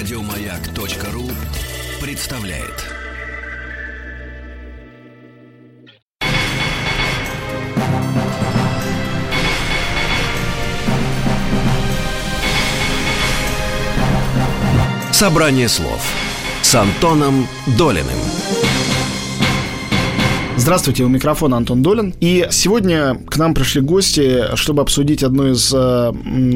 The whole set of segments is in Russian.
Радиомаяк.ру представляет. Собрание слов с Антоном Долиным. Здравствуйте, у микрофона Антон Долин. И сегодня к нам пришли гости, чтобы обсудить одно из э,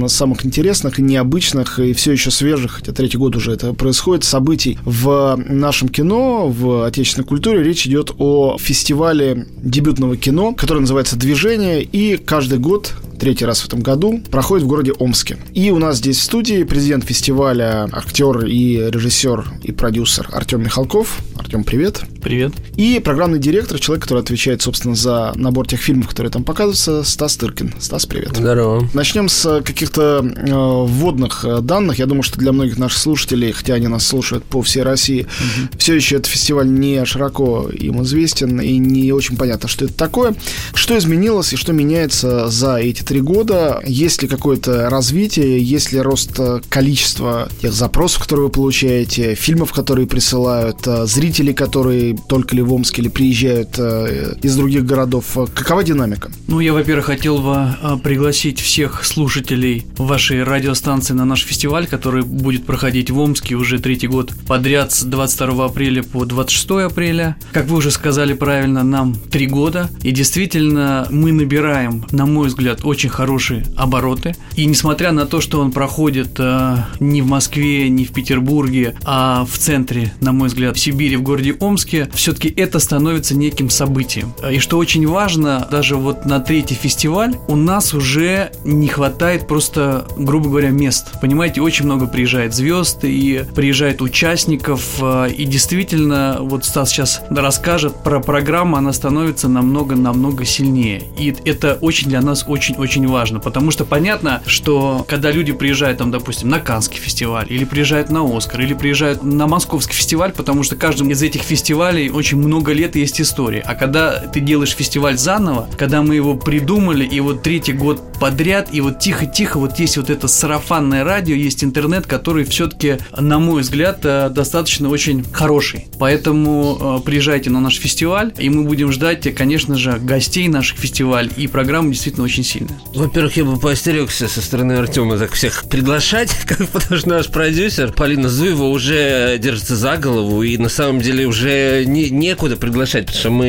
самых интересных и необычных, и все еще свежих, хотя третий год уже это происходит, событий в нашем кино, в отечественной культуре. Речь идет о фестивале дебютного кино, который называется «Движение», и каждый год третий раз в этом году, проходит в городе Омске. И у нас здесь в студии президент фестиваля, актер и режиссер и продюсер Артем Михалков. Артем, привет. Привет. И программный директор, человек, который отвечает, собственно, за набор тех фильмов, которые там показываются, Стас Тыркин. Стас, привет. Здорово. Начнем с каких-то э, вводных э, данных. Я думаю, что для многих наших слушателей, хотя они нас слушают по всей России, угу. все еще этот фестиваль не широко им известен и не очень понятно, что это такое. Что изменилось и что меняется за эти три года. Есть ли какое-то развитие, есть ли рост э, количества тех запросов, которые вы получаете, фильмов, которые присылают, э, зрителей, которые только ли в Омске или приезжают э, из других городов? Какова динамика? Ну, я, во-первых, хотел бы пригласить всех слушателей вашей радиостанции на наш фестиваль, который будет проходить в Омске уже третий год подряд с 22 апреля по 26 апреля. Как вы уже сказали правильно, нам три года. И действительно, мы набираем, на мой взгляд, очень хорошие обороты. И несмотря на то, что он проходит э, не в Москве, не в Петербурге, а в центре, на мой взгляд, в Сибири, в городе Омске, все-таки это становится неким событием. И что очень важно, даже вот на третий фестиваль у нас уже не хватает просто, грубо говоря, мест. Понимаете, очень много приезжает звезд и приезжает участников. Э, и действительно, вот Стас сейчас расскажет про программу, она становится намного-намного сильнее. И это очень для нас очень-очень очень важно, потому что понятно, что когда люди приезжают там, допустим, на Канский фестиваль, или приезжают на Оскар, или приезжают на Московский фестиваль, потому что каждым из этих фестивалей очень много лет есть история. А когда ты делаешь фестиваль заново, когда мы его придумали, и вот третий год подряд, и вот тихо-тихо вот есть вот это сарафанное радио, есть интернет, который все-таки, на мой взгляд, э, достаточно очень хороший. Поэтому э, приезжайте на наш фестиваль, и мы будем ждать, конечно же, гостей наших фестивалей, и программа действительно очень сильная. Во-первых, я бы поостерегся со стороны Артема так всех приглашать, потому что наш продюсер Полина Зуева уже держится за голову, и на самом деле уже не, некуда приглашать, потому что мы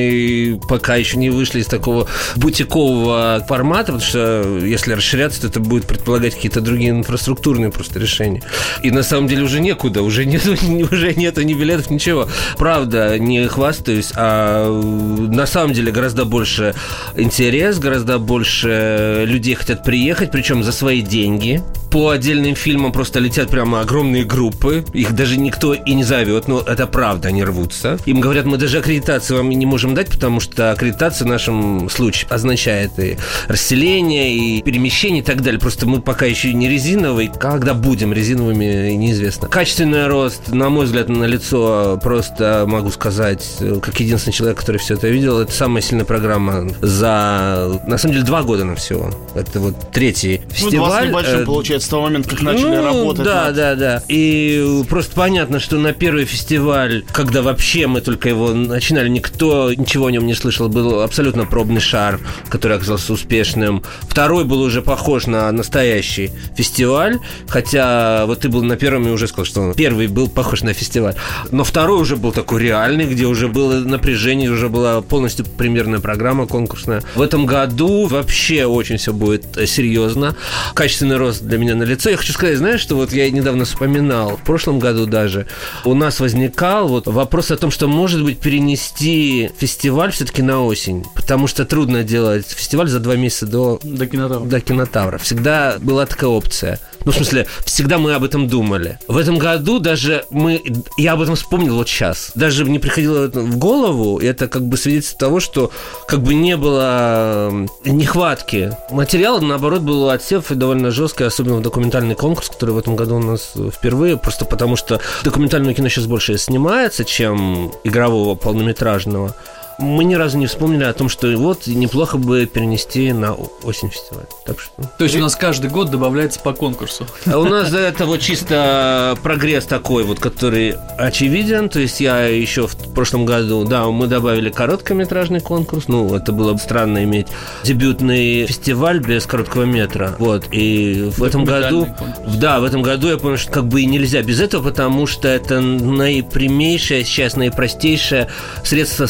пока еще не вышли из такого бутикового формата, потому что если расширяться, то это будет предполагать какие-то другие инфраструктурные просто решения. И на самом деле уже некуда, уже нету, уже нету ни билетов, ничего. Правда, не хвастаюсь, а на самом деле гораздо больше интерес, гораздо больше людей хотят приехать, причем за свои деньги. По отдельным фильмам просто летят прямо огромные группы. Их даже никто и не зовет, но это правда, они рвутся. Им говорят, мы даже аккредитацию вам не можем дать, потому что аккредитация в нашем случае означает и расселение, и перемещение и так далее. Просто мы пока еще не резиновые. Когда будем резиновыми, неизвестно. Качественный рост, на мой взгляд, на лицо просто могу сказать, как единственный человек, который все это видел, это самая сильная программа за, на самом деле, два года на всего. Это вот третий фестиваль. Ну, два с небольшим, э, получается, с того момента, как начали ну, работать. Да, над... да, да. И просто понятно, что на первый фестиваль, когда вообще мы только его начинали, никто ничего о нем не слышал, был абсолютно пробный шар, который оказался успешным. Второй был уже похож на настоящий фестиваль, хотя вот ты был на первом и уже сказал, что первый был похож на фестиваль. Но второй уже был такой реальный, где уже было напряжение, уже была полностью премьерная программа конкурсная. В этом году вообще очень все будет э, серьезно. Качественный рост для меня на лицо. Я хочу сказать, знаешь, что вот я недавно вспоминал, в прошлом году даже, у нас возникал вот вопрос о том, что, может быть, перенести фестиваль все-таки на осень, потому что трудно делать фестиваль за два месяца до, до кинотавра. До кинотавра. Всегда была такая опция. Ну, в смысле, всегда мы об этом думали. В этом году даже мы... Я об этом вспомнил вот сейчас. Даже мне приходило в голову, и это как бы свидетельство того, что как бы не было нехватки. Материал, наоборот, был отсев и довольно жесткий, особенно в документальный конкурс, который в этом году у нас впервые, просто потому что документальное кино сейчас больше снимается, чем игрового полнометражного. Мы ни разу не вспомнили о том, что вот неплохо бы перенести на осень фестиваль. Так что... То есть у нас каждый год добавляется по конкурсу. А у нас это вот чисто прогресс такой вот, который очевиден. То есть я еще в прошлом году, да, мы добавили короткометражный конкурс. Ну, это было бы странно иметь дебютный фестиваль без короткого метра. Вот. И в этом году... конкурс. Да, в этом году я понял, что как бы и нельзя без этого, потому что это наипрямейшее, сейчас наипростейшее средство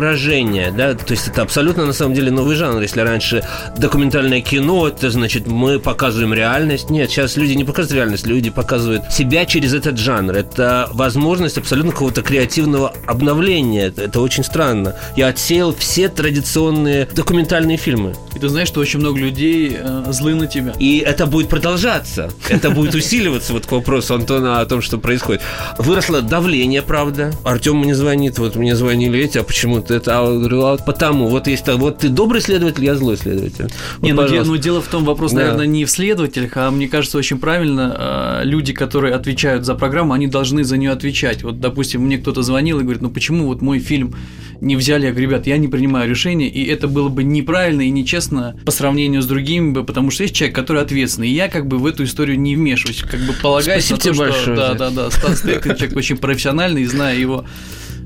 самовыражения, да, то есть это абсолютно на самом деле новый жанр. Если раньше документальное кино, это значит мы показываем реальность. Нет, сейчас люди не показывают реальность, люди показывают себя через этот жанр. Это возможность абсолютно какого-то креативного обновления. Это, это очень странно. Я отсеял все традиционные документальные фильмы. И ты знаешь, что очень много людей э, злы на тебя. И это будет продолжаться. Это будет усиливаться, вот к вопросу Антона о том, что происходит. Выросло давление, правда. Артем мне звонит, вот мне звонили эти, а почему ты это? А, говорю, а потому, вот есть, так, вот ты добрый следователь, я злой следователь. Вот, Не, ну, де- ну, дело в том, вопрос, Да. наверное, не в следователях, а мне кажется, очень правильно, э, люди, которые отвечают за программу, они должны за нее отвечать. Вот, допустим, мне кто-то звонил и говорит, ну почему вот мой фильм не взяли? Я говорю, ребят, я не принимаю решения, и это было бы неправильно и нечестно по сравнению с другими, потому что есть человек, который ответственный, и я как бы в эту историю не вмешиваюсь, как бы полагаюсь Спасибо на то, тебе что... большое Да, да, да, Стас Тыркин человек очень профессиональный, и знаю его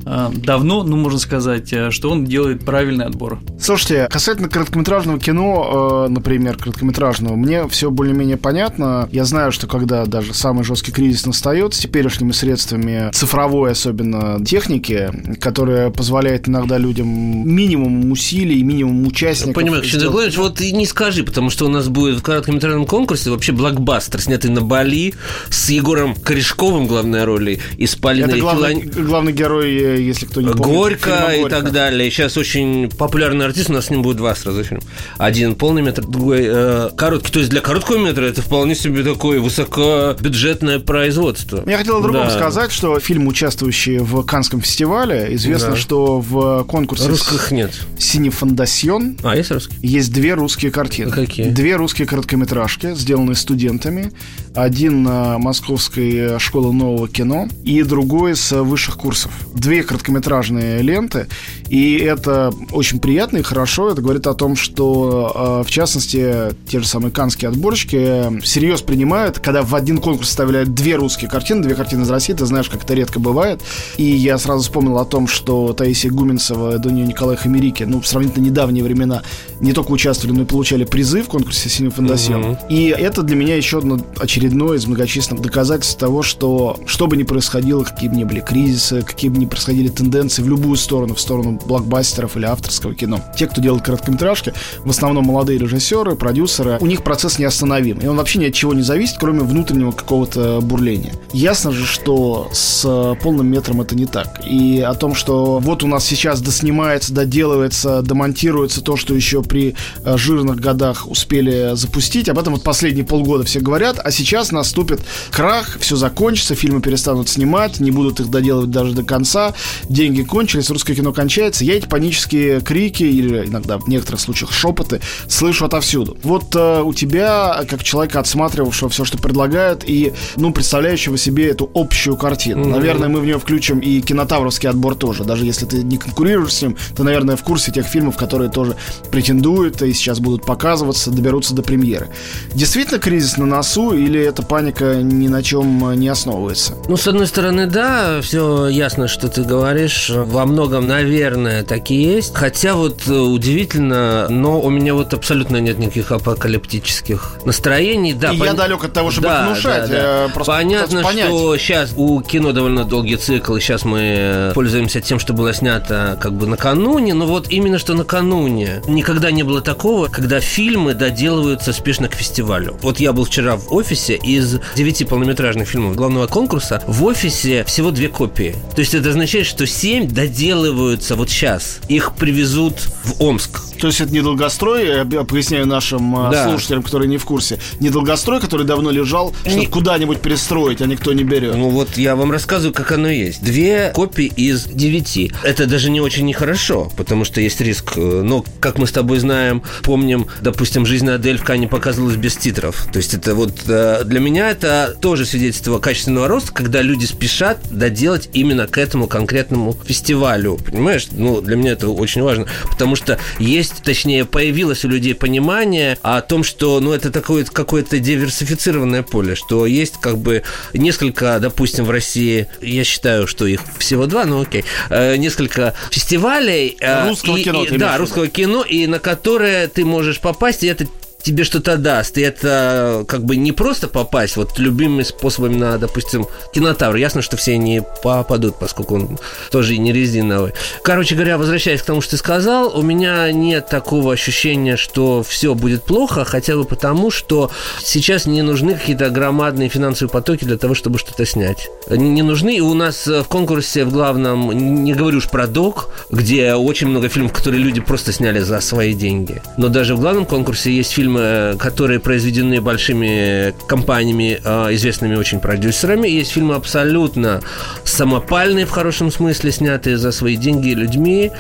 давно, ну, можно сказать, э, что он делает правильный отбор. Слушайте, касательно короткометражного кино, э, например, короткометражного, мне все более-менее понятно. Я знаю, что когда даже самый жесткий кризис настает, с теперешними средствами цифровой, особенно техники, которая позволяет иногда людям минимум усилий, минимум участников. Понимаю, Ксения сделать- Николаевич, вот и не скажи, потому что у нас будет в короткометражном конкурсе вообще блокбастер, снятый на Бали с Егором Корешковым главной роли и с Полиной Это главный, Филон- главный герой, э, если кто не помнит. Горько и так далее. Сейчас очень популярный артист, у нас с ним будет два сразу фильма. Один полный метр, другой э, короткий. То есть для короткого метра это вполне себе такое высокобюджетное производство. Я хотел о другом Да. сказать, что фильм, участвующий в Канском фестивале, известно, Да. что в конкурсе Русских нет. «Синефондасьон» А, есть русский? есть две русские картины. А какие? Две русские короткометражки, сделанные студентами. Один на Московской школе нового кино и другой с высших курсов. Две короткометражные ленты. И это очень приятно и хорошо. Это говорит о том, что, э, в частности, те же самые канские отборщики э, всерьез принимают, когда в один конкурс вставляют две русские картины, две картины из России, ты знаешь, как это редко бывает. И я сразу вспомнил о том, что Таисия Гуменцева, Дуня Николай Хамерики, ну, в сравнительно недавние времена не только участвовали, но и получали призы в конкурсе «Синий фондасьон». Мгм. И это для меня еще одно очередное из многочисленных доказательств того, что что бы ни происходило, какие бы ни были кризисы, какие бы ни происходили тенденции в любую сторону, в сторону блокбастеров или авторского кино. Те, кто делает короткометражки, в основном молодые режиссеры, продюсеры, у них процесс неостановим. И он вообще ни от чего не зависит, кроме внутреннего какого-то бурления. Ясно же, что с э, полным метром это не так. И о том, что вот у нас сейчас доснимается, доделывается, демонтируется то, что еще при э, жирных годах успели запустить. Об этом вот последние полгода все говорят, а сейчас наступит крах, все закончится, фильмы перестанут снимать, не будут их доделывать даже до конца, деньги кончились, русское кино кончается. Я эти панические крики или иногда в некоторых случаях шепоты слышу отовсюду. Вот э, у тебя, как человека, отсматривавшего все, что предлагают, и, ну, представляющего себе эту общую картину. Наверное, мы в нее включим и кинотавровский отбор тоже. Даже если ты не конкурируешь с ним, ты, наверное, в курсе тех фильмов, которые тоже претендуют и сейчас будут показываться, доберутся до премьеры. Действительно кризис на носу или эта паника ни на чем э, не основывается? Ну, с одной стороны, да, все ясно, что ты говоришь. Во многом, наверное, так и есть. Хотя вот э, удивительно, но у меня вот абсолютно нет никаких апокалиптических настроений. Да, и пон- я далек от того, чтобы Да, внушать. да, да. э, просто Понятно, что сейчас у кино довольно долгий цикл, и сейчас мы пользуемся тем, что было снято как бы накануне, но вот именно что накануне. Никогда не было такого, когда фильмы доделываются спешно к фестивалю. Вот я был вчера в офисе, из девяти полнометражных фильмов главного конкурса в офисе всего две копии. То есть это означает, что семь доделываются вот сейчас. Их привезут в Омск. То есть это не долгострой, я поясняю нашим а, да. слушателям, которые не в курсе, не долгострой, который давно лежал, чтобы не... куда-нибудь перестроить, а никто не берет. Ну вот я вам рассказываю, как оно есть. Две копии из девяти. Это даже не очень нехорошо, потому что есть риск. Э, но, как мы с тобой знаем, помним, допустим, жизнь Адель в Кане показывалась без титров. То есть это вот э, для меня это тоже свидетельство качественного роста, когда люди спешат доделать именно к этому конкретному фестивалю. Понимаешь? Ну, для меня это очень важно. Потому что есть, точнее, появилось у людей понимание о том, что, ну, это такое какое-то диверсифицированное поле, что есть как бы несколько, допустим, в России, я считаю, что их всего два, ну окей, э, несколько фестивалей. Э, русского и, кино. И, да, русского кино, и на которые ты можешь попасть, и это тебе что-то даст. И это как бы не просто попасть вот любыми способами на, допустим, кинотавр. Ясно, что все не попадут, поскольку он тоже и не резиновый. Короче говоря, возвращаясь к тому, что ты сказал, у меня нет такого ощущения, что все будет плохо, хотя бы потому, что сейчас не нужны какие-то громадные финансовые потоки для того, чтобы что-то снять. Они не нужны. И у нас в конкурсе в главном, не говорю уж про док, где очень много фильмов, которые люди просто сняли за свои деньги. Но даже в главном конкурсе есть фильмы фильмы, которые произведены большими компаниями, а, известными очень продюсерами. Есть фильмы абсолютно самопальные, в хорошем смысле, снятые за свои деньги людьми.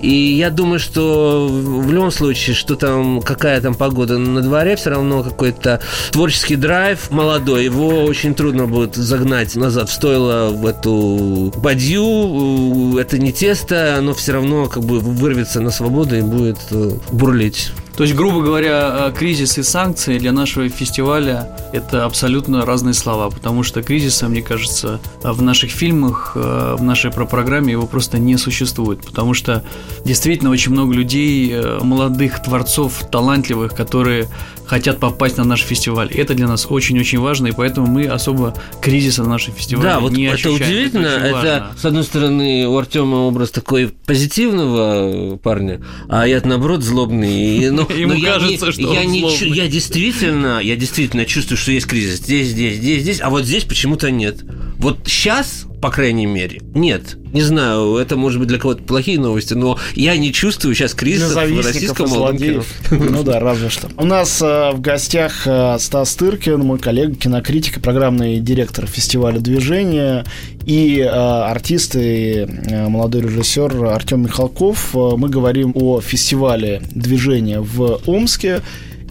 И я думаю, что в любом случае, что там, какая там погода на дворе, все равно какой-то творческий драйв молодой. Его очень трудно будет загнать назад в стойло в эту бадью. Это не тесто, оно все равно как бы вырвется на свободу и будет э, бурлить. То есть, грубо говоря, э, кризис и санкции для нашего фестиваля – это абсолютно разные слова, потому что кризиса, мне кажется, в наших фильмах, э, в нашей программе его просто не существует, потому что действительно очень много людей, э, молодых творцов, талантливых, которые хотят попасть на наш фестиваль. Это для нас очень-очень важно, и поэтому мы особо кризиса на нашем фестивале да, вот не это ощущаем. удивительно. Это, это, с одной стороны, у Артема образ такой позитивного парня, а я наоборот злобный. Но, Ему но кажется, я, что я, не, я действительно, я действительно чувствую, что есть кризис здесь, здесь, здесь, здесь, а вот здесь почему-то нет. Вот сейчас по крайней мере. Нет, не знаю, это может быть для кого-то плохие новости, но я не чувствую сейчас кризиса в российском кино. Ну да, разве что. У нас э, в гостях э, Стас Тыркин, мой коллега, кинокритик и программный директор фестиваля «Движение», и э, артист и молодой режиссер Артем Михалков. Мы говорим о фестивале «Движение» в Омске.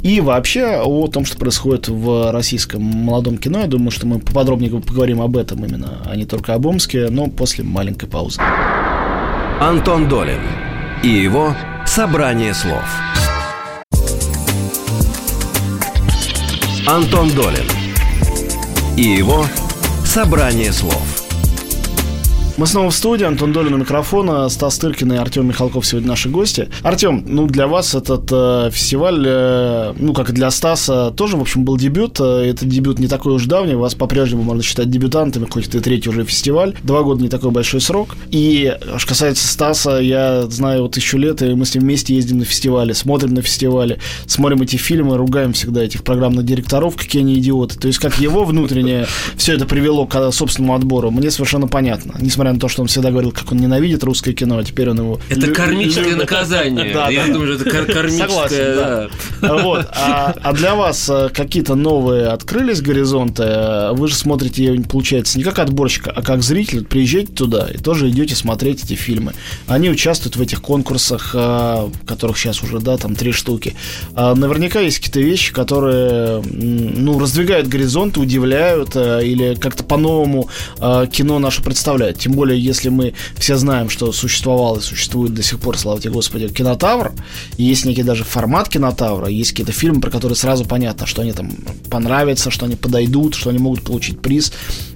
И вообще о том, что происходит в российском молодом кино. Я думаю, что мы поподробнее поговорим об этом именно, а не только об Омске, но после маленькой паузы. Антон Долин и его «Собрание слов». Антон Долин и его «Собрание слов». Мы снова в студии. Антон Долин у микрофона, Стас Тыркин и Артем Михалков сегодня наши гости. Артем, ну для вас этот э, фестиваль, э, ну как и для Стаса, тоже, в общем, был дебют. Э, это дебют не такой уж давний. Вас по-прежнему можно считать дебютантами, хоть это и третий уже фестиваль. Два года не такой большой срок. И что касается Стаса, я знаю вот тысячу лет, и мы с ним вместе ездим на фестивале, смотрим на фестивале, смотрим эти фильмы, ругаем всегда этих программных директоров, какие они идиоты. То есть как его внутреннее все это привело к собственному отбору, мне совершенно понятно. Несмотря несмотря на то, что он всегда говорил, как он ненавидит русское кино, а теперь он его... Это лю- кармическое любит. наказание. Да, Я да. думаю, что это кар- кармическое... Согласен, да. да. Вот. А, а для вас э, какие-то новые открылись горизонты? Вы же смотрите, получается, не как отборщик, а как зритель. Приезжаете туда и тоже идете смотреть эти фильмы. Они участвуют в этих конкурсах, которых сейчас уже, да, там три штуки. А наверняка есть какие-то вещи, которые, ну, раздвигают горизонты, удивляют или как-то по-новому кино наше представляют. Тем более, если мы все знаем, что существовал и существует до сих пор, слава тебе Господи, кинотавр, есть некий даже формат кинотавра, есть какие-то фильмы, про которые сразу понятно, что они там понравятся, что они подойдут, что они могут получить приз.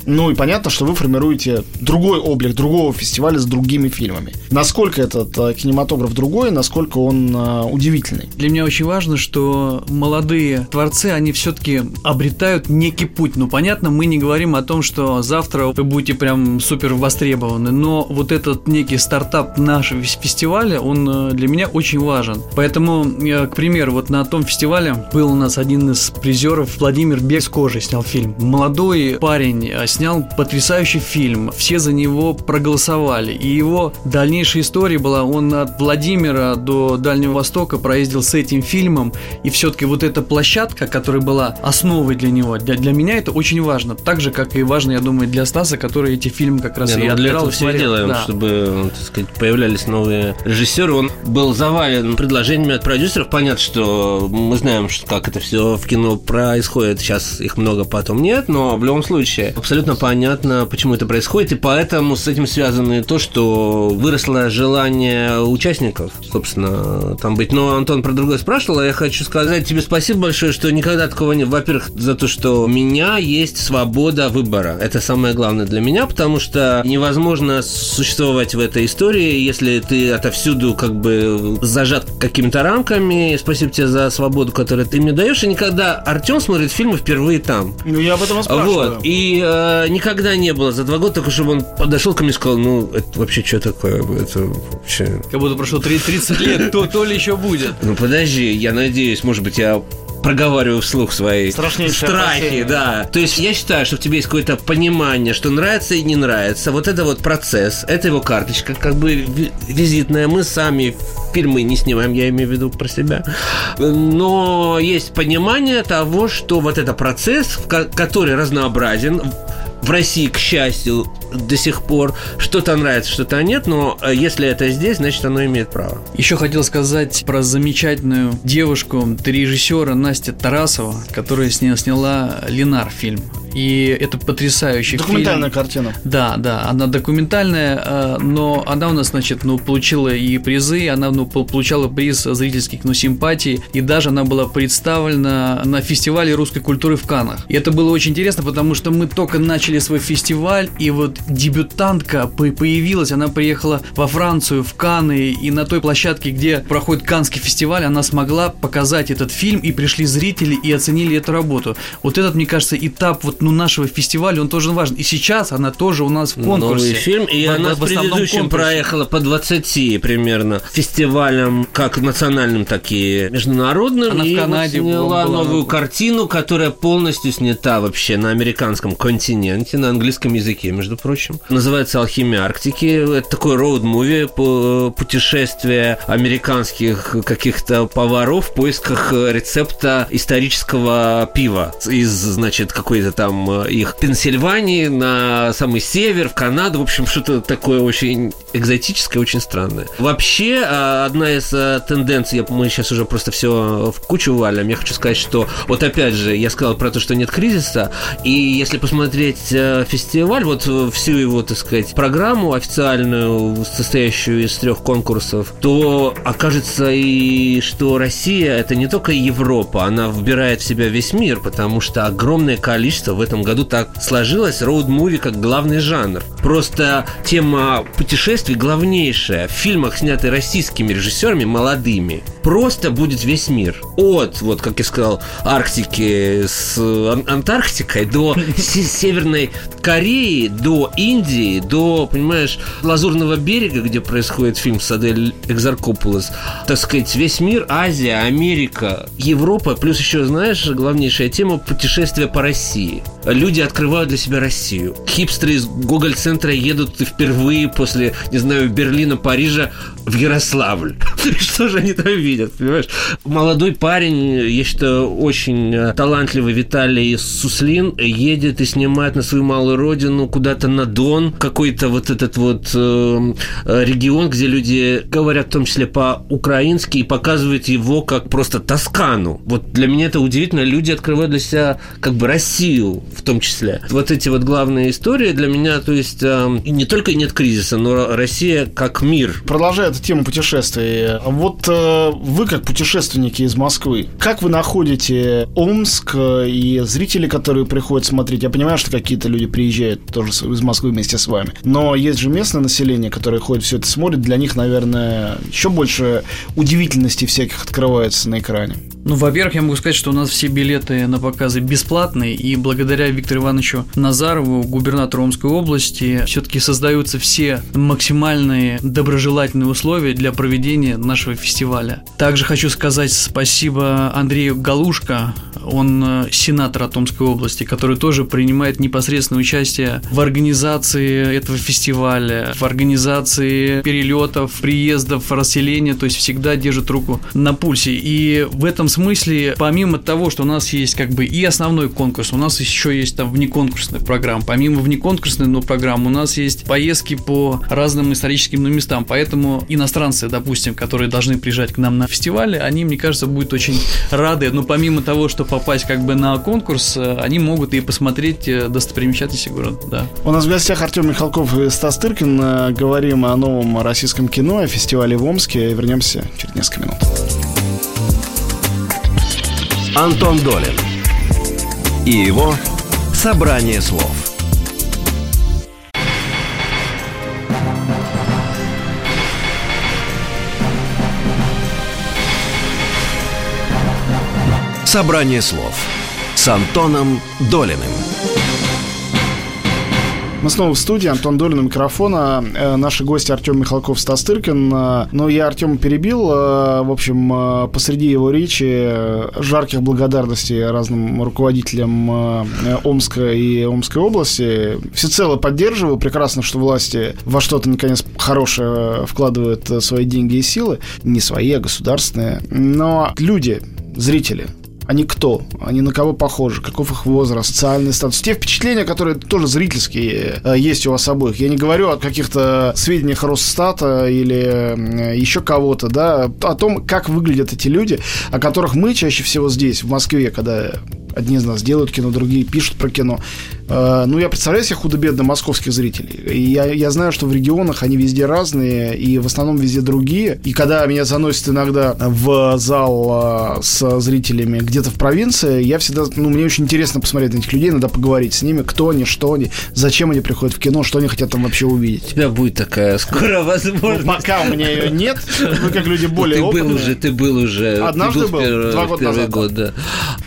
Ну и понятно, что вы формируете другой облик другого фестиваля с другими фильмами. Насколько этот э, кинематограф другой, насколько он э, удивительный. Для меня очень важно, что молодые творцы, они все-таки обретают некий путь. Ну, понятно, мы не говорим о том, что завтра вы будете прям супер востребованы, но вот этот некий стартап нашего фестиваля, он э, для меня очень важен. Поэтому, э, к примеру, вот на том фестивале был у нас один из призеров Владимир Бег с кожи снял фильм. Молодой парень, э, снял потрясающий фильм. Все за него проголосовали. И его дальнейшая история была, он от Владимира до Дальнего Востока проездил с этим фильмом. И все-таки вот эта площадка, которая была основой для него, для, для меня это очень важно. Так же, как и важно, я думаю, для Стаса, который эти фильмы как раз Не, и ну, этого и все смотрел. делаем, Да. чтобы, так сказать, появлялись новые режиссеры. Он был завален предложениями от продюсеров. Понятно, что мы знаем, что как это все в кино происходит. Сейчас их много, потом нет, но в любом случае абсолютно понятно, почему это происходит, и поэтому с этим связано и то, что выросло желание участников, собственно, там быть. Но Антон про другое спрашивал, а я хочу сказать тебе спасибо большое, что никогда такого не... Во-первых, за то, что у меня есть свобода выбора. Это самое главное для меня, потому что невозможно существовать в этой истории, если ты отовсюду как бы зажат какими-то рамками. Спасибо тебе за свободу, которую ты мне даешь. И никогда Артем смотрит фильмы впервые там. Ну, я об этом и спрашиваю. Вот. И э, никогда не было за два года такого, чтобы он подошел ко мне и сказал, ну, это вообще что такое? Это вообще... Как будто прошло три- 30 лет, то, то ли еще будет. Ну, подожди, я надеюсь, может быть, я проговариваю вслух свои страхи, опасение. да. То есть я считаю, что в тебе есть какое-то понимание, что нравится и не нравится. Вот это вот процесс, это его карточка, как бы ви- визитная. Мы сами фильмы не снимаем, я имею в виду про себя. Но есть понимание того, что вот это процесс, который разнообразен, в России, к счастью, до сих пор что-то нравится, что-то нет, но э, если это здесь, значит оно имеет право. Еще хотел сказать про замечательную девушку, режиссера Настя Тарасова, которая сня- сняла Ленар фильм. И это потрясающий Документальная фильм. картина. Да, да, она документальная, э, но она у нас, значит, ну, получила и призы, она ну, пол- получала приз зрительских ну, симпатий, и даже она была представлена на фестивале русской культуры в Каннах. И это было очень интересно, потому что мы только начали свой фестиваль, и вот дебютантка по- появилась, она приехала во Францию, в Канны, и на той площадке, где проходит Каннский фестиваль, она смогла показать этот фильм, и пришли зрители и оценили эту работу. Вот этот, мне кажется, этап вот ну, нашего фестиваля, он тоже важен. И сейчас она тоже у нас в конкурсе. Новый фильм, и В- она в в предыдущем конкурсе. проехала по 20 примерно фестивалям, как национальным, так и международным. Она в и вот Канаде сняла была, новую ну. картину, которая полностью снята вообще на американском континенте, на английском языке, между прочим. Называется «Алхимия Арктики». Это такой роуд-муви, по- путешествие американских каких-то поваров в поисках рецепта исторического пива из, значит, какой-то там э, их Пенсильвании на самый север, в Канаду. В общем, что-то такое очень экзотическое, очень странное. Вообще, одна из тенденций, мы сейчас уже просто все в кучу валим, я хочу сказать, что вот опять же, я сказал про то, что нет кризиса, и если посмотреть э, фестиваль, вот э, всю его, так сказать, программу официальную, состоящую из трех конкурсов, то окажется и что Россия это не только Европа, она вбирает в себя весь мир, потому что огромное количество в этом году так сложилось роуд-муви как главный жанр. Просто тема путешествий главнейшая в фильмах, снятых российскими режиссерами молодыми. Просто будет весь мир. От, вот как я сказал, Арктики с Ан- Антарктикой до Се- Северной Кореи, до Индии, до, понимаешь, Лазурного берега, где происходит фильм с Адель Экзаркопулос. Так сказать, весь мир, Азия, Америка, Европа, плюс еще, знаешь, главнейшая тема путешествия по России. Люди открывают для себя Россию. Хипстеры из Гоголь-центра едут впервые после, не знаю, Берлина, Парижа в Ярославль. Что же они там видят, понимаешь? Молодой парень, я считаю, очень э, талантливый Виталий Суслин едет и снимает на свою малую родину куда-то на Дон, какой-то вот этот вот э, э, регион, где люди говорят в том числе по-украински и показывают его как просто Тоскану. Вот для меня это удивительно. Люди открывают для себя как бы Россию в том числе. Вот эти вот главные истории для меня, то есть э, не только нет кризиса, но Россия как мир. Продолжая эту тему путешествий, вот э, вы как путешественники из Москвы, как вы находите Омск э, и зрители, которые приходят смотреть? Я понимаю, что какие-то люди приезжают тоже из Москвы вместе с вами, но есть же местное население, которое ходит все это смотрит, для них, наверное, еще больше удивительностей всяких открывается на экране. Ну, во-первых, я могу сказать, что у нас все билеты на показы бесплатные, и благодаря Виктору Ивановичу Назарову, губернатору Омской области, все-таки создаются все максимальные доброжелательные условия для проведения нашего фестиваля. Также хочу сказать спасибо Андрею Галушко, он э, сенатор от Омской области, который тоже принимает непосредственное участие в организации этого фестиваля, в организации перелетов, приездов, расселения, то есть всегда держит руку на пульсе. И в этом смысле, помимо того, что у нас есть как бы и основной конкурс, у нас еще есть там внеконкурсная программа. Помимо внеконкурсной ну, программы у нас есть поездки по разным историческим ну, местам. Поэтому иностранцы, допустим, которые должны приезжать к нам на фестивале, они, мне кажется, будут очень рады. Но помимо того, что попасть как бы на конкурс, э, они могут и посмотреть э, достопримечательности города. Да. У нас в гостях Артем Михалков и Стас Тыркин. Э, говорим о новом российском кино, о фестивале в Омске. Вернемся через несколько минут. Антон Долин и его «Собрание слов». «Собрание слов» с Антоном Долиным. Мы снова в студии, Антон Долин у микрофона. Э, наши гости Артем Михалков, Стас Тыркин. Э, я Артема перебил. Э, в общем, э, посреди его речи жарких благодарностей разным руководителям Омска и Омской области. Всецело поддерживаю. Прекрасно, что власти во что-то, наконец, хорошее вкладывают свои деньги и силы. Не свои, а государственные. Но люди, зрители, они кто? Они на кого похожи? Каков их возраст, социальный статус? Те впечатления, которые тоже зрительские э, есть у вас обоих. Я не говорю о каких-то сведениях Росстата или еще кого-то, да, о том, как выглядят эти люди, о которых мы чаще всего здесь, в Москве, когда одни из нас делают кино, другие пишут про кино. Э, ну, я представляю себе худо-бедно московских зрителей. И я, я знаю, что в регионах они везде разные, и в основном везде другие. И когда меня заносят иногда в зал э, с зрителями где-то в провинции, я всегда, ну, мне очень интересно посмотреть на этих людей, надо поговорить с ними, кто они, что они, зачем они приходят в кино, что они хотят там вообще увидеть. У тебя будет такая скоро возможность. Ну, пока у меня ее нет, вы как люди более ты опытные. был уже, ты был уже. Однажды ты был, первый, два года первый назад. год, да.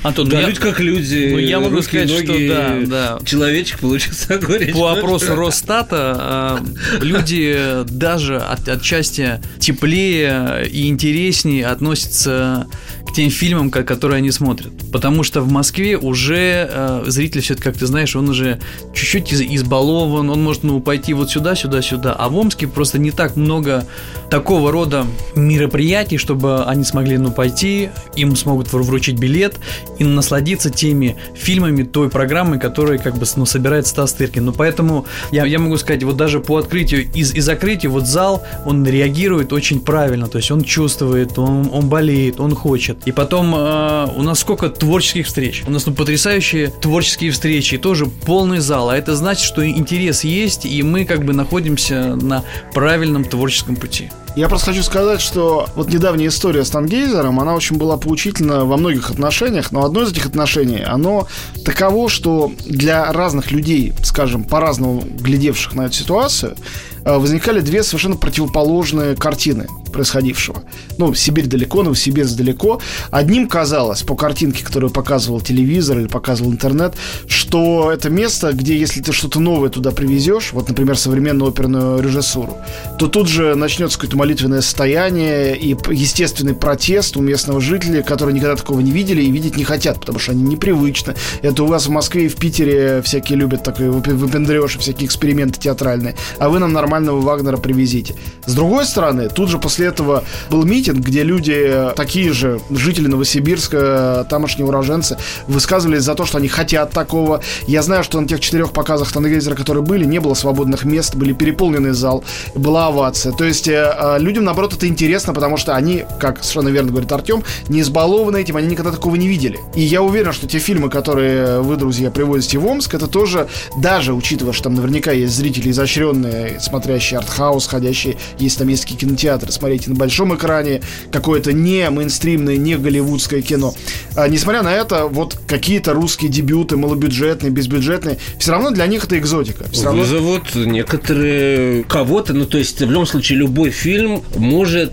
Антон, Да, ну люди как люди. ну, я могу сказать, что да, да. Человечек получился говорить. По опросу Росстата э, люди даже от, отчасти теплее и интереснее относятся к тем фильмам, ко- которые они смотрят. Потому что в Москве уже э, зритель все-таки, как ты знаешь, он уже чуть-чуть из- избалован, он может ну, пойти вот сюда, сюда, сюда. А в Омске просто не так много такого рода мероприятий, чтобы они смогли ну, пойти, им смогут вру- вручить билет и насладиться теми фильмами той программы, которая как ну, собирает Стас Тыркин. Ну, поэтому я, я могу сказать, вот даже по открытию и, и закрытию, вот зал, он реагирует очень правильно, то есть он чувствует, он, он болеет, он хочет. И потом э, у нас сколько творческих встреч. У нас ну, потрясающие творческие встречи, тоже полный зал. А это значит, что интерес есть, и мы как бы находимся на правильном творческом пути. Я просто хочу сказать, что вот недавняя история с Тангейзером, она очень была поучительна во многих отношениях, но одно из этих отношений, оно таково, что для разных людей, скажем, по-разному глядевших на эту ситуацию, э, возникали две совершенно противоположные картины происходившего. Ну, Сибирь далеко, Новосибирск далеко. Одним казалось, по картинке, которую показывал телевизор или показывал интернет, что это место, где если ты что-то новое туда привезешь, вот, например, современную оперную режиссуру, то тут же начнется какое-то молитвенное состояние и естественный протест у местного жителя, которые никогда такого не видели и видеть не хотят, потому что они непривычны. Это у вас в Москве и в Питере всякие любят такой выпендрёж и всякие эксперименты театральные, а вы нам нормального Вагнера привезите. С другой стороны, тут же после этого был митинг, где люди, такие же жители Новосибирска, тамошние уроженцы, высказывались за то, что они хотят такого. Я знаю, что на тех четырех показах Тангейзера, которые были, не было свободных мест, были переполненный зал, была овация. То есть э, э, людям, наоборот, это интересно, потому что они, как совершенно верно говорит Артем, не избалованы этим, они никогда такого не видели. И я уверен, что те фильмы, которые вы, друзья, привозите в Омск, это тоже, даже учитывая, что там наверняка есть зрители изощренные, смотрящие артхаус, ходящие, есть там есть кинотеатры, смотрите на большом экране, какое-то не мейнстримное, не голливудское кино. А, несмотря на это, вот какие-то русские дебюты, малобюджетные, безбюджетные, все равно для них это экзотика. Все равно Вызовут некоторые кого-то, ну то есть в любом случае любой фильм может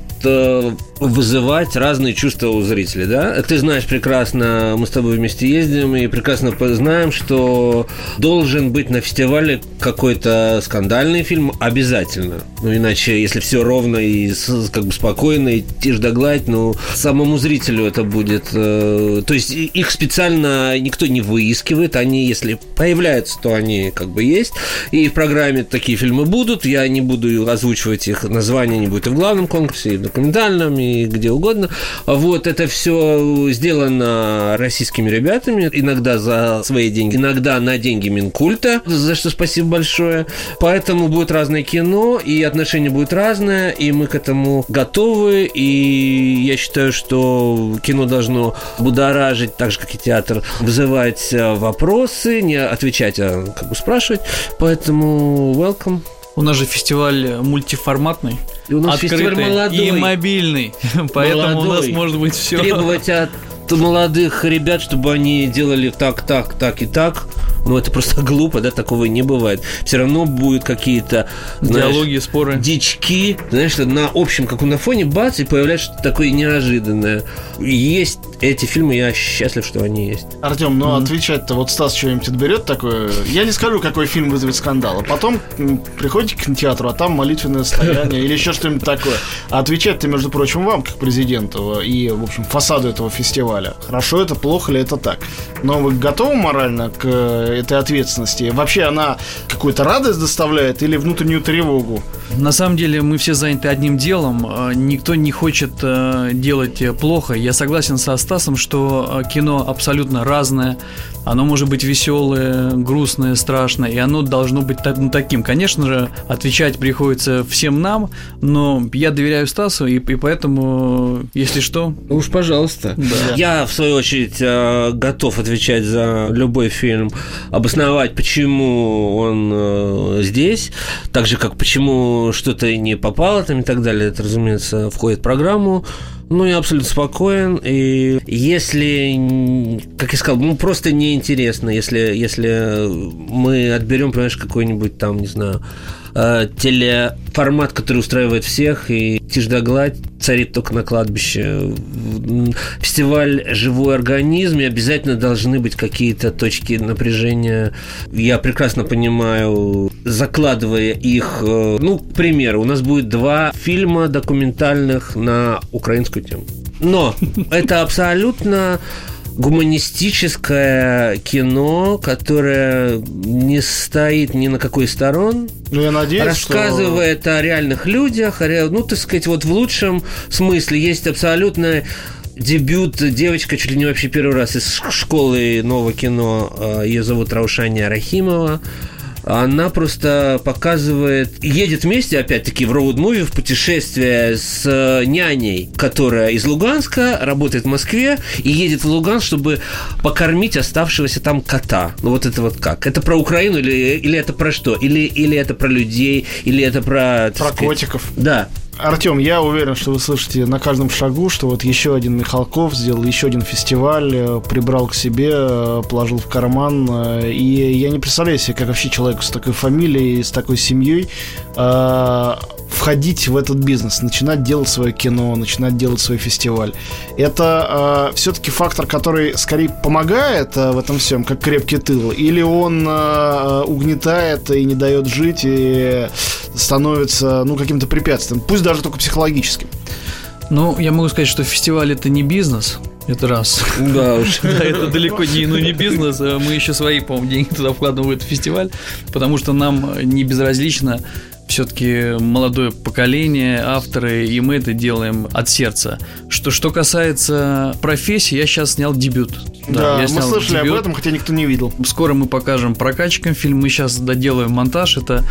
вызывать разные чувства у зрителей, да? Ты знаешь прекрасно, мы с тобой вместе ездим и прекрасно знаем, что должен быть на фестивале какой-то скандальный фильм обязательно. Ну, иначе, если все ровно и как бы спокойно, и тишь да гладь, ну, самому зрителю это будет... Э, то есть их специально никто не выискивает, они, если появляются, то они как бы есть, и в программе такие фильмы будут, я не буду озвучивать их название, не будет и в главном конкурсе, и документальном, и где угодно. Вот это все сделано российскими ребятами, иногда за свои деньги, иногда на деньги Минкульта, за что спасибо большое. Поэтому будет разное кино, и отношение будет разное, и мы к этому готовы, и я считаю, что кино должно будоражить, так же, как и театр, вызывать э, вопросы, не отвечать, а как бы спрашивать. Поэтому welcome. У нас же фестиваль мультиформатный. И у нас фестиваль молодой. И мобильный. Поэтому молодой. у нас может быть все. Требовать от молодых ребят, чтобы они делали так, так, так и так. Ну, это просто глупо, да, такого не бывает. Все равно будут какие-то диалоги, споры. Дички, знаешь, на общем, как на фоне, бац, и появляется что-то такое неожиданное. Есть эти фильмы, я счастлив, что они есть. Артем, ну mm-hmm. отвечать-то вот Стас что-нибудь отберет такое. Я не скажу, какой фильм вызовет скандал. А потом приходите к кинотеатру, а там молитвенное стояние или еще что-нибудь такое. А отвечать-то, между прочим, вам, как президенту и, в общем, фасаду этого фестиваля. Хорошо это, плохо ли это так. Но вы готовы морально к э, этой ответственности? Вообще она какую-то радость доставляет или внутреннюю тревогу? На самом деле мы все заняты одним делом. Э, никто не хочет э, делать плохо. Я согласен со Стасом, что кино абсолютно разное. Оно может быть веселое, грустное, страшное, и оно должно быть ну, таким. Конечно же, отвечать приходится всем нам, но я доверяю Стасу, и, и поэтому, если что... Уж пожалуйста. Да. Я, в свою очередь, готов отвечать за любой фильм обосновать, почему он э, здесь, так же, как почему что-то не попало там и так далее, это, разумеется, входит в программу. Ну, я абсолютно спокоен. И если, как я сказал, ну, просто неинтересно, если, если мы отберем, понимаешь, какой-нибудь там, не знаю, э, телеформат, который устраивает всех, и тишь гладь царит только на кладбище. Фестиваль «Живой организм», и обязательно должны быть какие-то точки напряжения. Я прекрасно понимаю, закладывая их, э, ну, к примеру, у нас будет два фильма документальных на украинскую тему. Но это абсолютно гуманистическое кино, которое не стоит ни на какой сторон. Ну, я надеюсь, Рассказывает что... о реальных людях, о, ну, так сказать, вот в лучшем смысле есть абсолютно дебют девочка чуть ли не вообще первый раз из школы нового кино. Э, Ее зовут Раушания Рахимова она просто показывает, едет вместе, опять-таки, в роуд-муви, в путешествие с э, няней, которая из Луганска, работает в Москве, и едет в Луганск, чтобы покормить оставшегося там кота. Ну вот это вот как? Это про Украину или, или это про что? Или, или это про людей, или это про... Про сказать, котиков. Да. Артем, я уверен, что вы слышите на каждом шагу, что вот еще один Михалков сделал еще один фестиваль, э, прибрал к себе, э, положил в карман. Э, и я не представляю себе, как вообще человек с такой фамилией, с такой семьей входить в этот бизнес, начинать делать свое кино, начинать делать свой фестиваль. Это э, все-таки фактор, который скорее помогает э, в этом всем, как крепкий тыл, или он э, угнетает и не дает жить и становится ну каким-то препятствием, пусть даже только психологическим. Ну, я могу сказать, что фестиваль это не бизнес, это раз. Да уж. да, это далеко не, ну, не бизнес. А мы еще свои, по-моему, деньги туда вкладываем в этот фестиваль, потому что нам не безразлично все-таки молодое поколение, авторы, и мы это делаем от сердца. Что, что касается профессии, я сейчас снял дебют. Да, да я мы слышали дебют. об этом, хотя никто не видел. Скоро мы покажем прокачкам фильм. Мы сейчас доделаем монтаж. Это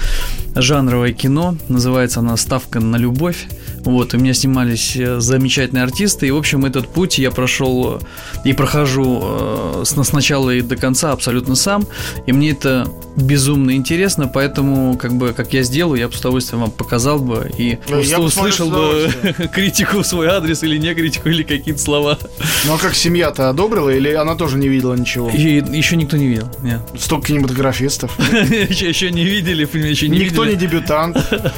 жанровое кино. Называется она «Ставка на любовь». Вот, у меня снимались э, замечательные артисты. И, в общем, этот путь я прошел э, и прохожу э, с начала и до конца абсолютно сам. И мне это безумно интересно, поэтому, как бы, как я сделаю, я бы с удовольствием вам показал бы и ну, я услышал бы критику в свой адрес или не критику, или какие-то слова. Ну а как семья-то одобрила, или она тоже не видела ничего? И, еще никто не видел, нет. Столько кинематографистов. еще, еще не видели, еще не Никто не дебютант,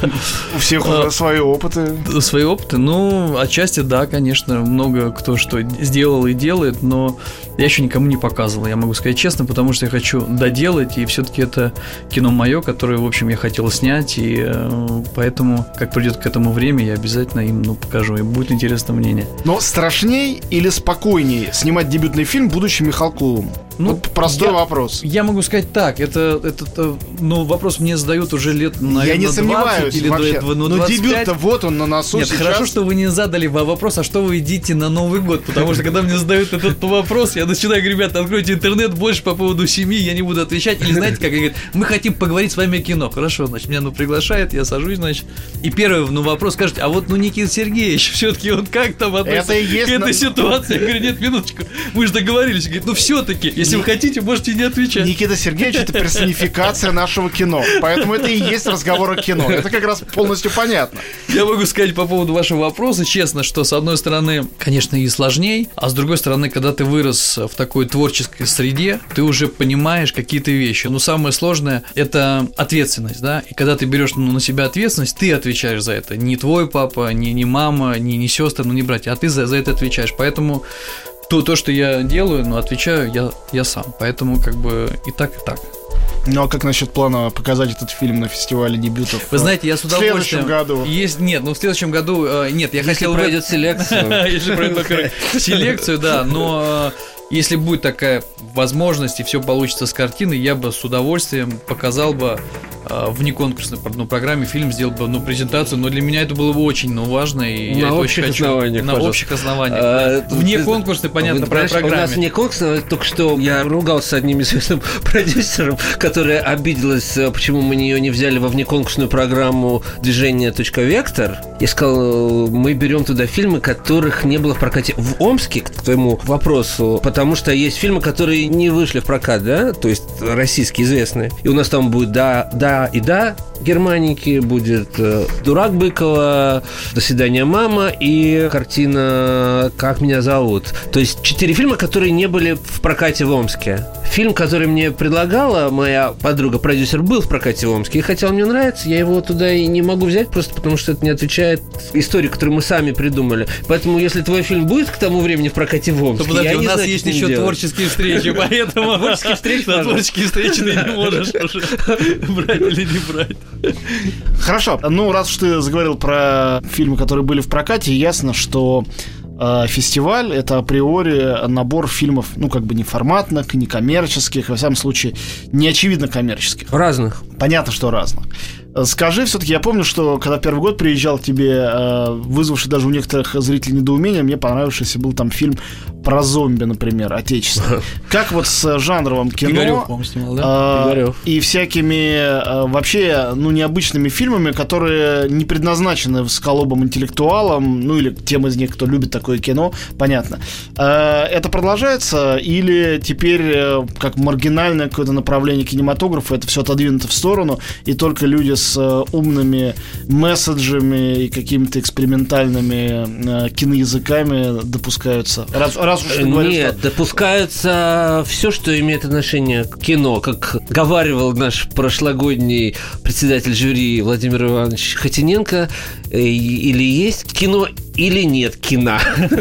у всех уже свои опыты. Свои опыты. Ну, отчасти, да, конечно, много кто что сделал и делает, но я еще никому не показывал, я могу сказать честно, потому что я хочу доделать, и все-таки это кино мое, которое, в общем, я хотел снять, и э, поэтому, как придет к этому время, я обязательно им ну, покажу, и будет интересное мнение. Но страшней или спокойней снимать дебютный фильм, будучи Михалковым? Ну, вот простой я, вопрос. Я могу сказать так, это, это, это ну, вопрос мне задают уже лет, наверное, Я не сомневаюсь или вообще. до этого, ну, Но дебют-то вот он на носу Нет, сейчас. хорошо, что вы не задали вопрос, а что вы едите на Новый год, потому что когда мне задают этот вопрос, я начинаю говорить, ребята, откройте интернет, больше по поводу семьи я не буду отвечать. Или знаете, как говорят, мы хотим поговорить с вами о кино. Хорошо, значит, меня ну приглашает, я сажусь, значит. И первый ну, вопрос скажет, а вот ну Никита Сергеевич, все-таки он как там относится Это и есть к этой на- ситуации? Я говорю, нет, минуточку, мы же договорились. Говорит, ну все-таки, если вы хотите, можете не отвечать. Никита Сергеевич это персонификация нашего кино. Поэтому это и есть разговор о кино. Это как раз полностью понятно. Я могу сказать по поводу вашего вопроса, честно, что с одной стороны, конечно, и сложней, а с другой стороны, когда ты вырос в такой творческой среде, ты уже понимаешь какие-то вещи. Но самое сложное – это ответственность, да, и когда ты берешь ну, на себя ответственность, ты отвечаешь за это. Не твой папа, не, не мама, не, не сестры, ну не братья, а ты за, за это отвечаешь. Поэтому то, то, что я делаю, ну, отвечаю я, я сам. Поэтому как бы и так, и так. Ну а как насчет плана показать этот фильм на фестивале дебютов? Вы знаете, я с в следующем удовольствием... году. Есть, нет, ну в следующем году... э, Нет, я Если хотел... пройдет селекцию. Если пройдет, селекцию, да, но э, если будет такая возможность и все получится с картины, я бы с удовольствием показал бы в неконкурсной ну, программе фильм, сделал бы ну, презентацию, но для меня это было бы очень ну, важно. И На я это общих очень хочу. основаниях, На пожалуйста. общих основаниях. А, да. Вне конкурсной, понятно, Вы про понимаешь, У нас программе. не конкурс, только что я ругался с одним известным продюсером, которая обиделась, э, почему мы ее не взяли во внеконкурсную программу движения «Вектор». Я сказал, э, мы берем туда фильмы, которых не было в прокате в Омске, к твоему вопросу, потому что есть фильмы, которые не вышли в прокат, да, то есть российские известные. И у нас там будет «Да, да и да», Германики, будет э, «Дурак Быкова», «До свидания, мама» и картина «Как меня зовут». То есть четыре фильма, которые не были в прокате в Омске. Фильм, который мне предлагала моя подруга, продюсер, был в прокате в Омске. И хотя он мне нравится, я его туда и не могу взять, просто потому что это не отвечает истории, которую мы сами придумали. Поэтому, если твой фильм будет к тому времени в прокате в Омске, То, подожди, я у не нас знаю, есть еще делать. творческие встречи, поэтому... Творческие встречи, творческие встречи ты не можешь уже брать или не брать. Хорошо. Ну, раз уж ты заговорил про фильмы, которые были в прокате, ясно, что э, фестиваль это априори набор фильмов, ну, как бы не форматных, не коммерческих, во всяком случае, не очевидно коммерческих. Разных. Понятно, что разных. Э, Скажи, все-таки, я помню, что когда первый год приезжал к тебе, э, вызвавший даже у некоторых зрителей недоумение, мне понравившийся был там фильм про зомби, например, отечественный. Как вот с жанровым кино... Игорёв, по-моему, снимал, да? а, и всякими а, вообще ну необычными фильмами, которые не предназначены сколобам интеллектуалам, ну или тем из них, кто любит такое кино, понятно. А, Это продолжается или теперь э, как маргинальное какое-то направление кинематографа это все отодвинуто в сторону и только люди с э, умными месседжами и какими-то экспериментальными э, киноязыками допускаются. Раз, раз уж ты говоришь, Нет, что допускается все, что имеет отношение к кино, как говаривал наш прошлогодний председатель жюри Владимир Иванович Хотиненко, э, или есть кино, или нет кино.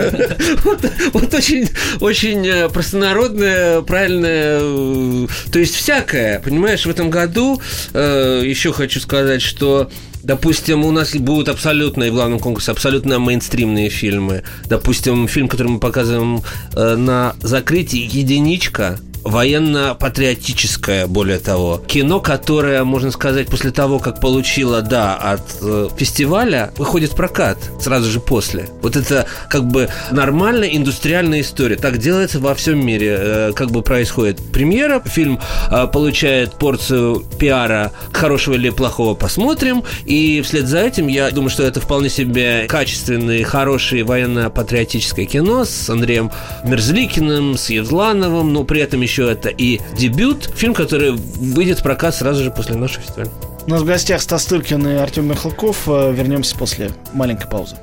Вот вот очень очень э, простонародное, правильное, э, то есть всякое, понимаешь, в этом году э, еще хочу сказать, что Допустим, у нас будут абсолютно, и в главном конкурсе, абсолютно мейнстримные фильмы. Допустим, фильм, который мы показываем э, на закрытии «Единичка», военно-патриотическое, более того. Кино, которое, можно сказать, после того, как получило, да, от э, фестиваля, выходит в прокат сразу же после. Вот это как бы нормальная индустриальная история. Так делается во всем мире. Э, как бы происходит премьера, фильм э, получает порцию пиара хорошего или плохого посмотрим, и вслед за этим я думаю, что это вполне себе качественное, хорошее военно-патриотическое кино с Андреем Мерзликиным, с Евлановым, но при этом еще еще это и дебют, фильм, который выйдет в прокат сразу же после нашего фестиваля. У нас в гостях Стас Тыркин и Артем Михалков. Э, вернемся после маленькой паузы.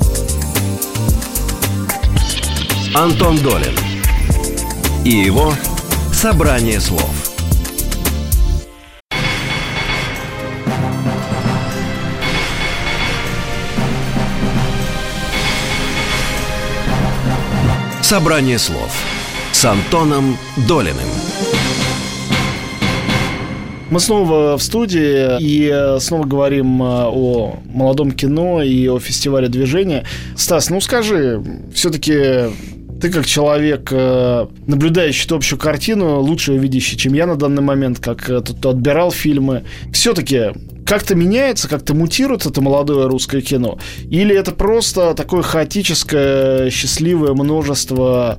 Антон Долин и его «Собрание слов». «Собрание слов» с Антоном Долиным. Мы снова в студии и э, снова говорим э, о молодом кино и о фестивале движения. Стас, ну скажи, все-таки ты как человек, э, наблюдающий эту общую картину, лучше видящий, чем я на данный момент, как тот, кто отбирал фильмы, все-таки как-то меняется, как-то мутирует это молодое русское кино? Или это просто такое хаотическое, счастливое множество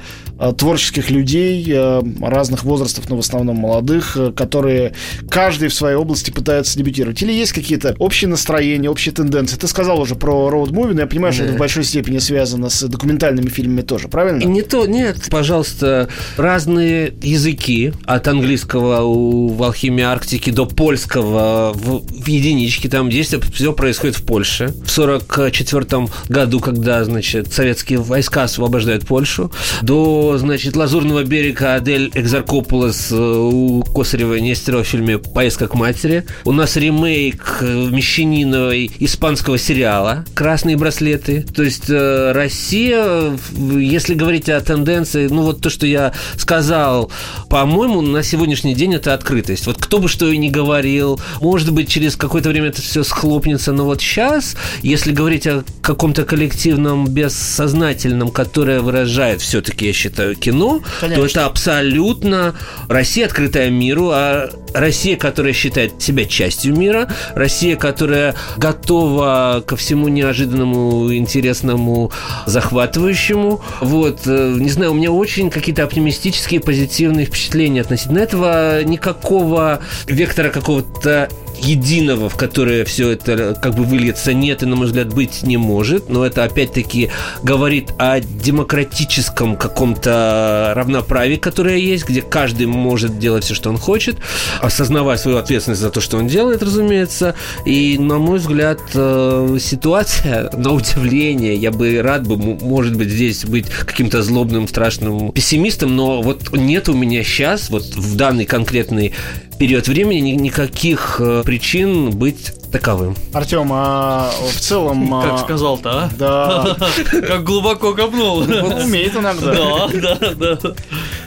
творческих людей э, разных возрастов, но в основном молодых, э, которые каждый в своей области пытаются дебютировать? Или есть какие-то общие настроения, общие тенденции? Ты сказал уже про роуд-муви, но я понимаю, да. что это в большой степени связано с документальными фильмами тоже, правильно? Не то, нет, пожалуйста, разные языки от английского у в алхимии Арктики до польского в, в единички, там действие все происходит в Польше. В 44 году, когда, значит, советские войска освобождают Польшу, до, значит, Лазурного берега Адель Экзаркопулос э, у Косарева Нестерова в фильме «Поездка к матери». У нас ремейк э, Мещаниновой испанского сериала «Красные браслеты». То есть э, Россия, если говорить о тенденции, ну вот то, что я сказал, по-моему, на сегодняшний день это открытость. Вот кто бы что и ни говорил, может быть, через какое-то время это все схлопнется, но вот сейчас, если говорить о каком-то коллективном бессознательном, которое выражает все-таки, я считаю, кино, Конечно. то это абсолютно Россия, открытая миру, а Россия, которая считает себя частью мира, Россия, которая готова ко всему неожиданному, интересному, захватывающему. Вот, э, не знаю, у меня очень какие-то оптимистические, позитивные впечатления относительно этого. Никакого вектора какого-то единого, в которое все это как бы выльется, нет и, на мой взгляд, быть не может. Но это, опять-таки, говорит о демократическом каком-то равноправии, которое есть, где каждый может делать все, что он хочет, осознавая свою ответственность за то, что он делает, разумеется. И, на мой взгляд, э, ситуация, на удивление, я бы рад бы, может быть, здесь быть каким-то злобным, страшным пессимистом, но вот нет у меня сейчас, вот в данный конкретный период времени никаких э, причин быть таковым. Артем, а в целом... Как а, сказал-то, а? Да. Как глубоко копнул. Умеет иногда. Да, да, да.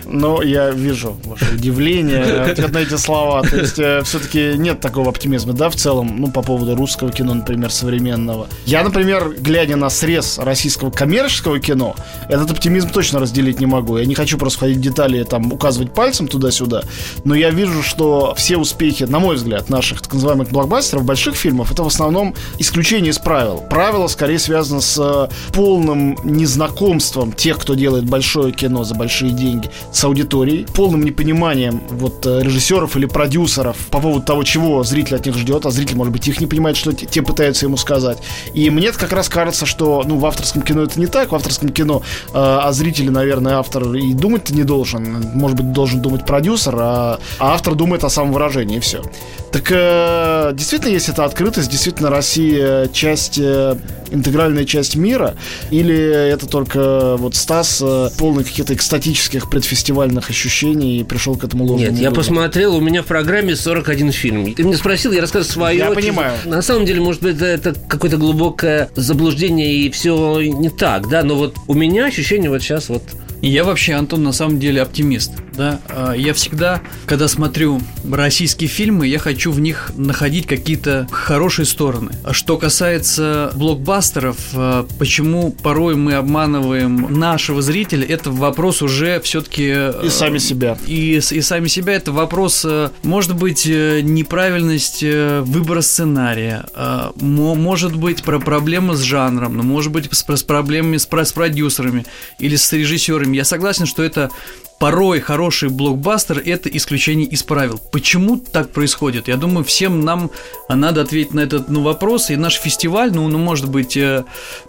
Но я вижу ваше удивление ответ на эти слова. То есть э, все-таки нет такого оптимизма, да, в целом, ну, по поводу русского кино, например, современного. Я, например, глядя на срез российского коммерческого кино, этот оптимизм точно разделить не могу. Я не хочу просто входить в детали, там, указывать пальцем туда-сюда, но я вижу, что все успехи, на мой взгляд, наших так называемых блокбастеров, больших фильмов, это в основном исключение из правил. Правило скорее связано с э, полным незнакомством тех, кто делает большое кино за большие деньги, с аудиторией, полным непониманием вот э, режиссеров или продюсеров по поводу того, чего зритель от них ждет, а зритель, может быть, их не понимает, что те пытаются ему сказать. И мне как раз кажется, что ну, в авторском кино это не так. В авторском кино э, о зрителе, наверное, автор и думать-то не должен. Может быть, должен думать продюсер, а, а автор думает о самовыражении, и все. Так э, действительно, есть эта открытость, действительно, Россия часть, э, интегральная часть мира, или это только вот Стас э, полный каких-то экстатических предфестивальных ощущений и пришел к этому ложному Нет, я выводу? посмотрел, у меня в программе 41 фильм. Ты меня спросил, я рассказал свое. Я понимаю. На самом деле, может быть, это какое-то глубокое заблуждение и все не так, да, но вот у меня ощущение вот сейчас вот я вообще, Антон, на самом деле оптимист. Да? А, я всегда, когда смотрю российские фильмы, я хочу в них находить какие-то хорошие стороны. А что касается блокбастеров, а, почему порой мы обманываем нашего зрителя, это вопрос уже все-таки... И сами себя. И, и сами себя, это вопрос, может быть, э, неправильность э, выбора сценария, может быть, про проблемы с жанром, может быть, с, с проблемами с, с продюсерами или с режиссерами я согласен, что это порой хороший блокбастер – это исключение из правил. Почему так происходит? Я думаю, всем нам надо ответить на этот ну, вопрос. И наш фестиваль, ну, ну может быть, э,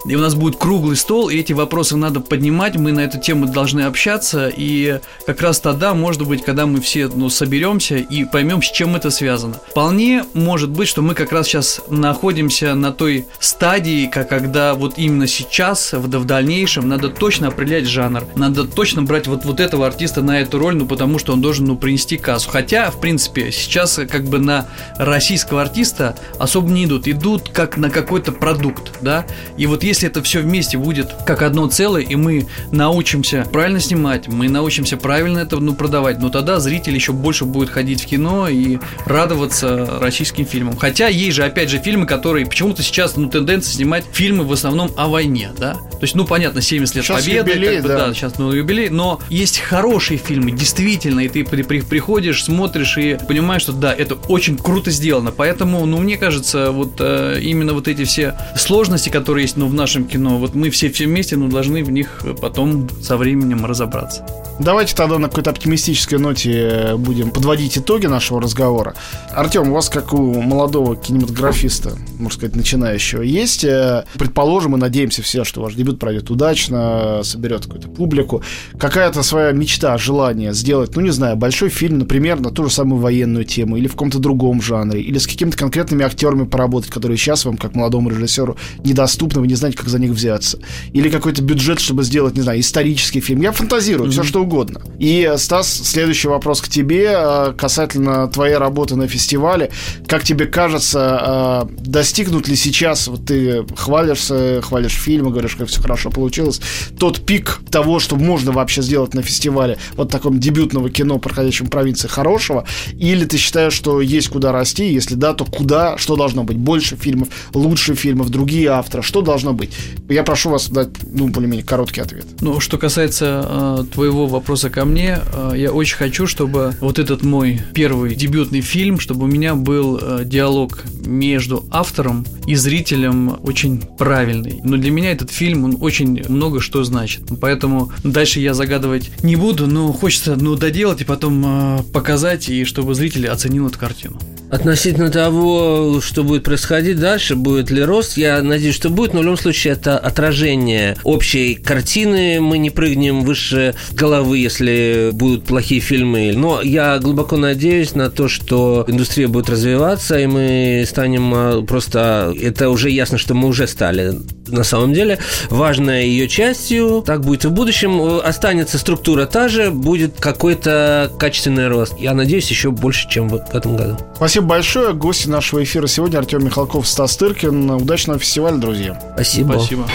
и у нас будет круглый стол, и эти вопросы надо поднимать. Мы на эту тему должны общаться. И как раз тогда, может быть, когда мы все ну, соберемся и поймем, с чем это связано. Вполне может быть, что мы как раз сейчас находимся на той стадии, как когда вот именно сейчас, в, в дальнейшем, надо точно определять жанр. Надо точно брать вот, вот этого на эту роль, ну, потому что он должен, ну, принести кассу. Хотя, в принципе, сейчас как бы на российского артиста особо не идут. Идут как на какой-то продукт, да. И вот если это все вместе будет как одно целое, и мы научимся правильно снимать, мы научимся правильно это, ну, продавать, ну, тогда зритель еще больше будет ходить в кино и радоваться российским фильмам. Хотя есть же, опять же, фильмы, которые почему-то сейчас, ну, тенденция снимать фильмы в основном о войне, да. То есть, ну, понятно, 70 лет Сейчас Победы, юбилей, как бы, да. да, сейчас ну, юбилей, но есть хорошие фильмы, действительно, и ты при- при- приходишь, смотришь и понимаешь, что да, это очень круто сделано. Поэтому, ну, мне кажется, вот э, именно вот эти все сложности, которые есть, ну, в нашем кино, вот мы все все вместе, ну, должны в них потом со временем разобраться. Давайте тогда на какой-то оптимистической ноте э, будем подводить итоги нашего разговора. Артем, у вас, как у молодого кинематографиста, можно сказать, начинающего, есть, э, предположим, мы надеемся все, что ваш дебют пройдет удачно, соберет какую-то публику, какая-то своя мечта, желание сделать, ну, не знаю, большой фильм, например, на ту же самую военную тему, или в каком-то другом жанре, или с какими-то конкретными актерами поработать, которые сейчас вам, как молодому режиссеру, недоступны, вы не знаете, как за них взяться. Или какой-то бюджет, чтобы сделать, не знаю, исторический фильм. Я фантазирую, все что угодно. И, Стас, следующий вопрос к тебе э, касательно твоей работы на фестивале. Как тебе кажется, э, достигнут ли сейчас, вот ты хвалишься, хвалишь фильмы, говоришь, как все хорошо получилось, тот пик того, что можно вообще сделать на фестивале, вот таком дебютного кино, проходящем в провинции, хорошего, или ты считаешь, что есть куда расти, если да, то куда, что должно быть? Больше фильмов, лучше фильмов, другие авторы, что должно быть? Я прошу вас дать, ну, более-менее короткий ответ. Ну, что касается э, твоего вопроса ко мне, э, я очень хочу, чтобы вот этот мой первый дебютный фильм, чтобы у меня был э, диалог между автором и зрителем очень правильный. Но для меня этот фильм, он очень много что значит. Поэтому дальше я загадывать не буду, но хочется, ну, доделать и потом э, показать, и чтобы зритель оценил эту картину. Относительно того, что будет происходить дальше, будет ли рост, я надеюсь, что будет, но в любом случае это отражение общей картины. Мы не прыгнем выше головы, если будут плохие фильмы. Но я глубоко надеюсь на то, что индустрия будет развиваться, и мы станем а, просто... Это уже ясно, что мы уже стали на самом деле важной ее частью. Так будет и в будущем. Останется структура та же, будет какой-то качественный рост. Я надеюсь, еще больше, чем в этом году. Спасибо большое. Гости нашего эфира сегодня Артем Михалков, Стас Тыркин. Удачного фестиваля, друзья. Спасибо. Спасибо.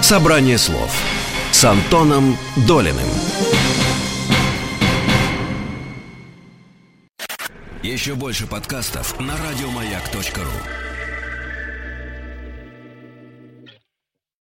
Собрание слов с Антоном Долиным. Еще больше подкастов на радиомаяк.ру.